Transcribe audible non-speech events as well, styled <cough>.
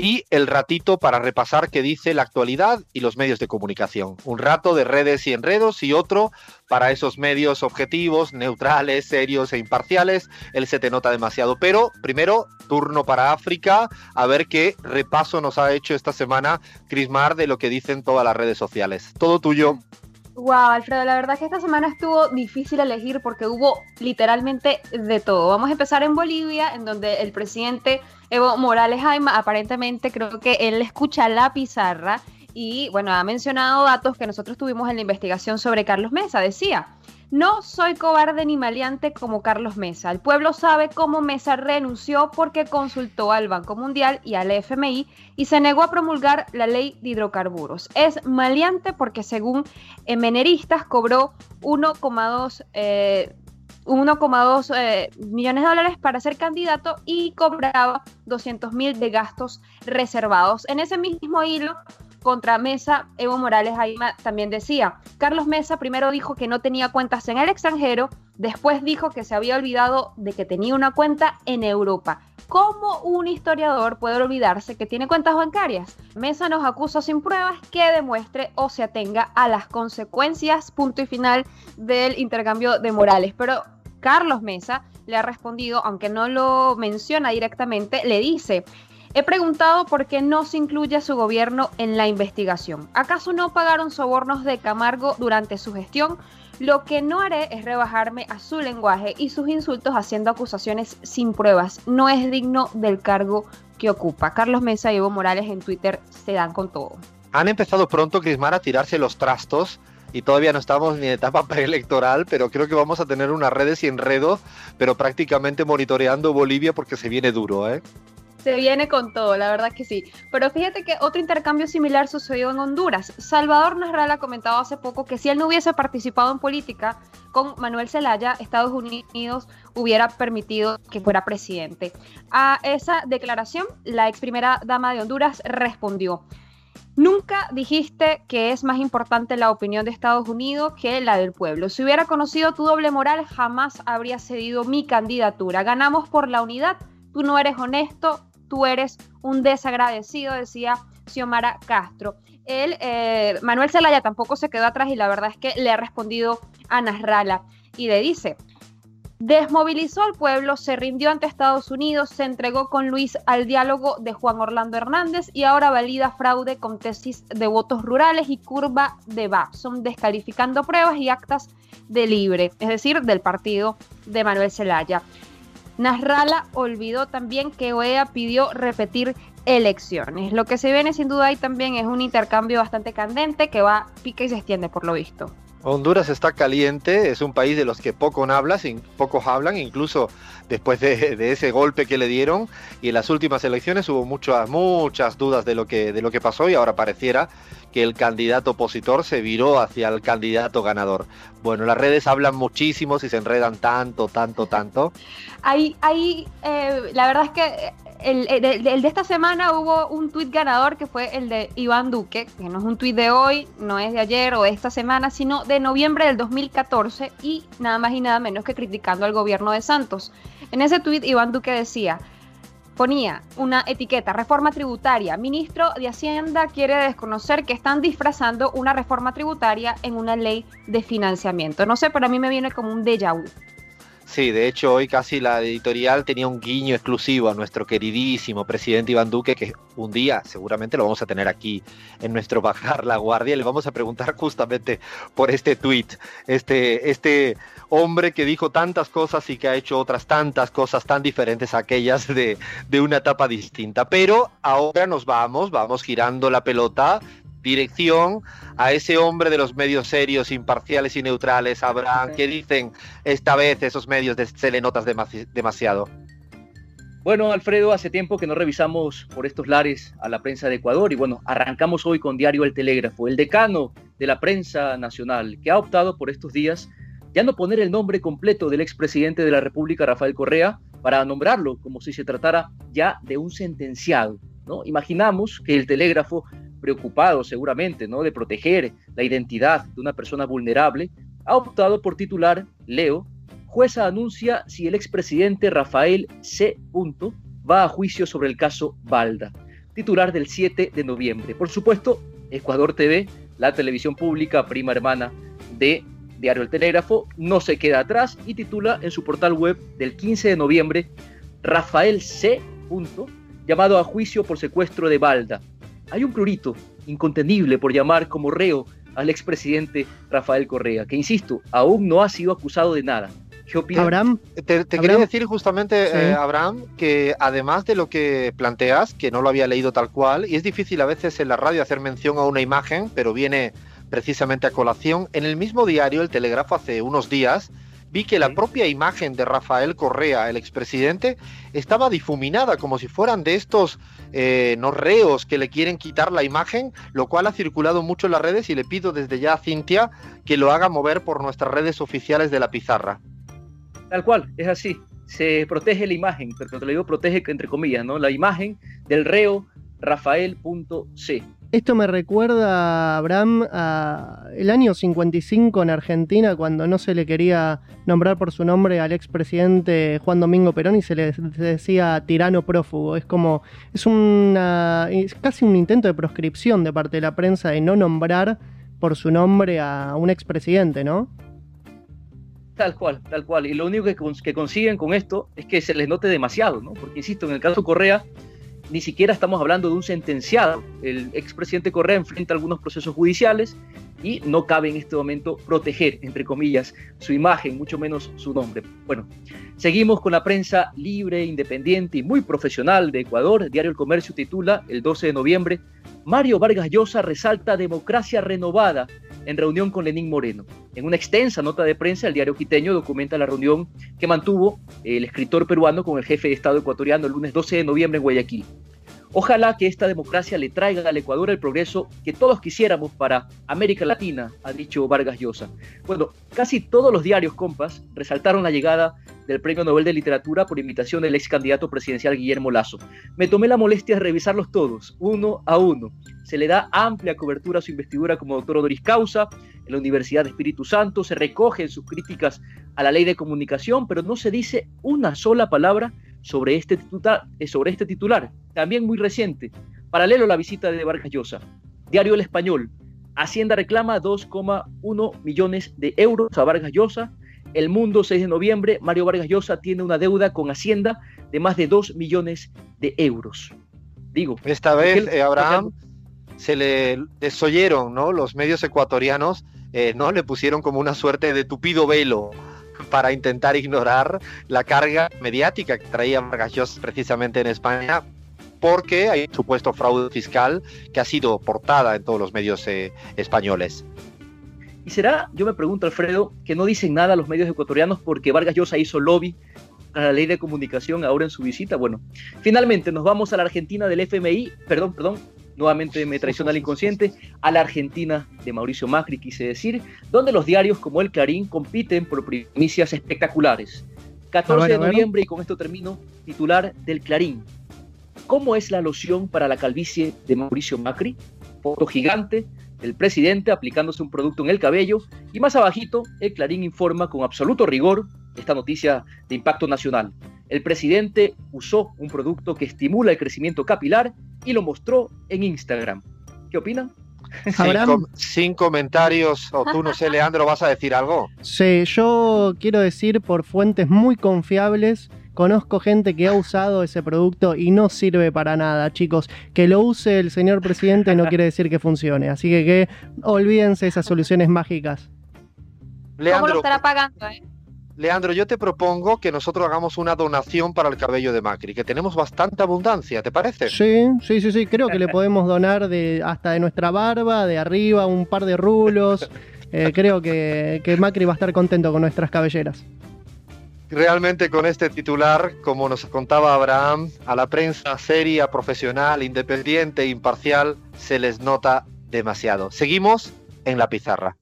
y el ratito para repasar qué dice la actualidad y los medios de comunicación. Un rato de redes y enredos y otro para esos medios objetivos, neutrales, serios e imparciales. Él se te nota demasiado. Pero primero, turno para África, a ver qué repaso nos ha hecho esta semana Crismar de lo que dicen todas las redes sociales. Todo tuyo. Wow, Alfredo, la verdad que esta semana estuvo difícil elegir porque hubo literalmente de todo. Vamos a empezar en Bolivia, en donde el presidente Evo Morales Jaime aparentemente creo que él escucha la pizarra y bueno, ha mencionado datos que nosotros tuvimos en la investigación sobre Carlos Mesa. Decía, no soy cobarde ni maleante como Carlos Mesa. El pueblo sabe cómo Mesa renunció porque consultó al Banco Mundial y al FMI y se negó a promulgar la ley de hidrocarburos. Es maleante porque según meneristas cobró 1,2 1,2 eh, millones de dólares para ser candidato y cobraba 200 mil de gastos reservados. En ese mismo hilo, contra Mesa, Evo Morales ahí también decía, Carlos Mesa primero dijo que no tenía cuentas en el extranjero, después dijo que se había olvidado de que tenía una cuenta en Europa. ¿Cómo un historiador puede olvidarse que tiene cuentas bancarias? Mesa nos acusa sin pruebas que demuestre o se atenga a las consecuencias, punto y final, del intercambio de Morales. Pero Carlos Mesa le ha respondido, aunque no lo menciona directamente, le dice, He preguntado por qué no se incluye a su gobierno en la investigación. ¿Acaso no pagaron sobornos de Camargo durante su gestión? Lo que no haré es rebajarme a su lenguaje y sus insultos haciendo acusaciones sin pruebas. No es digno del cargo que ocupa. Carlos Mesa y Evo Morales en Twitter se dan con todo. Han empezado pronto, Crismar, a tirarse los trastos y todavía no estamos ni en etapa <laughs> preelectoral, pero creo que vamos a tener unas redes y enredos, pero prácticamente monitoreando Bolivia porque se viene duro, ¿eh? Se viene con todo, la verdad que sí. Pero fíjate que otro intercambio similar sucedió en Honduras. Salvador Nasralla ha comentado hace poco que si él no hubiese participado en política con Manuel Zelaya, Estados Unidos hubiera permitido que fuera presidente. A esa declaración, la ex primera dama de Honduras respondió. Nunca dijiste que es más importante la opinión de Estados Unidos que la del pueblo. Si hubiera conocido tu doble moral, jamás habría cedido mi candidatura. Ganamos por la unidad. Tú no eres honesto, tú eres un desagradecido, decía Xiomara Castro. Él, eh, Manuel Zelaya tampoco se quedó atrás y la verdad es que le ha respondido a Nasralla y le dice, desmovilizó al pueblo, se rindió ante Estados Unidos, se entregó con Luis al diálogo de Juan Orlando Hernández y ahora valida fraude con tesis de votos rurales y curva de Babson, descalificando pruebas y actas de libre, es decir, del partido de Manuel Zelaya. Nasralla olvidó también que OEA pidió repetir elecciones. Lo que se viene sin duda ahí también es un intercambio bastante candente que va pica y se extiende por lo visto. Honduras está caliente, es un país de los que poco pocos hablan, incluso después de, ese golpe que le dieron. Y en las últimas elecciones hubo muchas, muchas dudas de lo, que, de lo que pasó y ahora pareciera que el candidato opositor se viró hacia el candidato ganador. Bueno, las redes hablan muchísimo y se enredan tanto, tanto, tanto. Ahí, ahí eh, la verdad es que el, de esta semana hubo un tuit ganador que fue el de Iván Duque, que no es un tuit de hoy, no es de ayer o de esta semana, sino de noviembre del 2014 y nada más y nada menos que criticando al gobierno de Santos. En ese tuit Iván Duque decía, ponía una etiqueta, reforma tributaria. Ministro de Hacienda quiere desconocer que están disfrazando una reforma tributaria en una ley de financiamiento. No sé, pero a mí me viene como un déjà vu. Sí, de hecho hoy casi la editorial tenía un guiño exclusivo a nuestro queridísimo presidente Iván Duque, que un día seguramente lo vamos a tener aquí en nuestro Bajar la Guardia. Le vamos a preguntar justamente por este tuit, este, este hombre que dijo tantas cosas y que ha hecho otras tantas cosas tan diferentes a aquellas de, de una etapa distinta. Pero ahora nos vamos, vamos girando la pelota dirección a ese hombre de los medios serios, imparciales y neutrales, Abraham, ¿qué dicen esta vez esos medios de se le notas demasiado? Bueno, Alfredo, hace tiempo que no revisamos por estos lares a la prensa de Ecuador y bueno, arrancamos hoy con Diario El Telégrafo, el decano de la prensa nacional, que ha optado por estos días ya no poner el nombre completo del expresidente de la República, Rafael Correa, para nombrarlo como si se tratara ya de un sentenciado. ¿no? Imaginamos que el telégrafo preocupado seguramente ¿no? de proteger la identidad de una persona vulnerable, ha optado por titular, leo, jueza anuncia si el expresidente Rafael C. va a juicio sobre el caso Balda. titular del 7 de noviembre. Por supuesto, Ecuador TV, la televisión pública, prima hermana de Diario El Telégrafo, no se queda atrás y titula en su portal web del 15 de noviembre, Rafael C. llamado a juicio por secuestro de Balda. Hay un plurito incontenible por llamar como reo al expresidente Rafael Correa, que insisto, aún no ha sido acusado de nada. ¿Qué opinas? Abraham, te, quería decir justamente, eh, Abraham, que además de lo que planteas, que no lo había leído tal cual, y es difícil a veces en la radio hacer mención a una imagen, pero viene precisamente a colación, en el mismo diario, El Telégrafo, hace unos días, vi que la propia imagen de Rafael Correa, el expresidente, estaba difuminada como si fueran de estos eh, no reos que le quieren quitar la imagen, lo cual ha circulado mucho en las redes y le pido desde ya a Cintia que lo haga mover por nuestras redes oficiales de la pizarra. Tal cual, es así. Se protege la imagen, pero te lo digo protege entre comillas, ¿no? La imagen del reo Rafael.c. Esto me recuerda, Abraham, a el año 55 en Argentina, cuando no se le quería nombrar por su nombre al expresidente Juan Domingo Perón y se le decía tirano prófugo. Es como, es, una, es casi un intento de proscripción de parte de la prensa de no nombrar por su nombre a un expresidente, ¿no? Tal cual, tal cual. Y lo único que, que consiguen con esto es que se les note demasiado, ¿no? Porque, insisto, en el caso Correa, ni siquiera estamos hablando de un sentenciado. El expresidente Correa enfrenta algunos procesos judiciales y no cabe en este momento proteger, entre comillas, su imagen, mucho menos su nombre. Bueno, seguimos con la prensa libre, independiente y muy profesional de Ecuador. Diario El Comercio titula el 12 de noviembre, Mario Vargas Llosa resalta democracia renovada en reunión con Lenín Moreno. En una extensa nota de prensa, el diario quiteño documenta la reunión que mantuvo el escritor peruano con el jefe de Estado ecuatoriano el lunes 12 de noviembre en Guayaquil. Ojalá que esta democracia le traiga al Ecuador el progreso que todos quisiéramos para América Latina, ha dicho Vargas Llosa. Bueno, casi todos los diarios compas resaltaron la llegada del Premio Nobel de Literatura por invitación del ex candidato presidencial Guillermo Lazo. Me tomé la molestia de revisarlos todos, uno a uno. Se le da amplia cobertura a su investidura como doctor honoris causa en la Universidad de Espíritu Santo, se recogen sus críticas a la ley de comunicación, pero no se dice una sola palabra sobre este, titular, eh, sobre este titular, también muy reciente, paralelo a la visita de Vargas Llosa. Diario El Español, Hacienda reclama 2,1 millones de euros a Vargas Llosa. El Mundo, 6 de noviembre, Mario Vargas Llosa tiene una deuda con Hacienda de más de 2 millones de euros. Digo. Esta vez, eh, Abraham, se le desoyeron, ¿no? Los medios ecuatorianos, eh, ¿no? Le pusieron como una suerte de tupido velo para intentar ignorar la carga mediática que traía Vargas precisamente en España porque hay un supuesto fraude fiscal que ha sido portada en todos los medios eh, españoles. ¿Y será, yo me pregunto, Alfredo, que no dicen nada los medios ecuatorianos porque Vargas Llosa hizo lobby a la ley de comunicación ahora en su visita? Bueno, finalmente nos vamos a la Argentina del FMI, perdón, perdón, nuevamente me traiciona el inconsciente, a la Argentina de Mauricio Macri, quise decir, donde los diarios como el Clarín compiten por primicias espectaculares. 14 de noviembre, y con esto termino, titular del Clarín. ¿Cómo es la loción para la calvicie de Mauricio Macri? Foto gigante del presidente aplicándose un producto en el cabello y más abajito el Clarín informa con absoluto rigor esta noticia de impacto nacional. El presidente usó un producto que estimula el crecimiento capilar y lo mostró en Instagram. ¿Qué opinan? Sin, sin, comentarios, o tú no sé, <laughs> Leandro, ¿vas a decir algo? Sí, yo quiero decir por fuentes muy confiables, conozco gente que ha usado ese producto y no sirve para nada, chicos. Que lo use el señor presidente no quiere decir que funcione, así que, que olvídense esas soluciones mágicas. ¿Cómo lo estará pagando, eh? Leandro, yo te propongo que nosotros hagamos una donación para el cabello de Macri, que tenemos bastante abundancia, ¿te parece? Sí, sí, sí, sí, creo que le podemos donar de hasta de nuestra barba, de arriba, un par de rulos. <laughs> Eh, creo que, que Macri va a estar contento con nuestras cabelleras. Realmente con este titular, como nos contaba Abraham, a la prensa seria, profesional, independiente, imparcial, se les nota demasiado. Seguimos en la pizarra.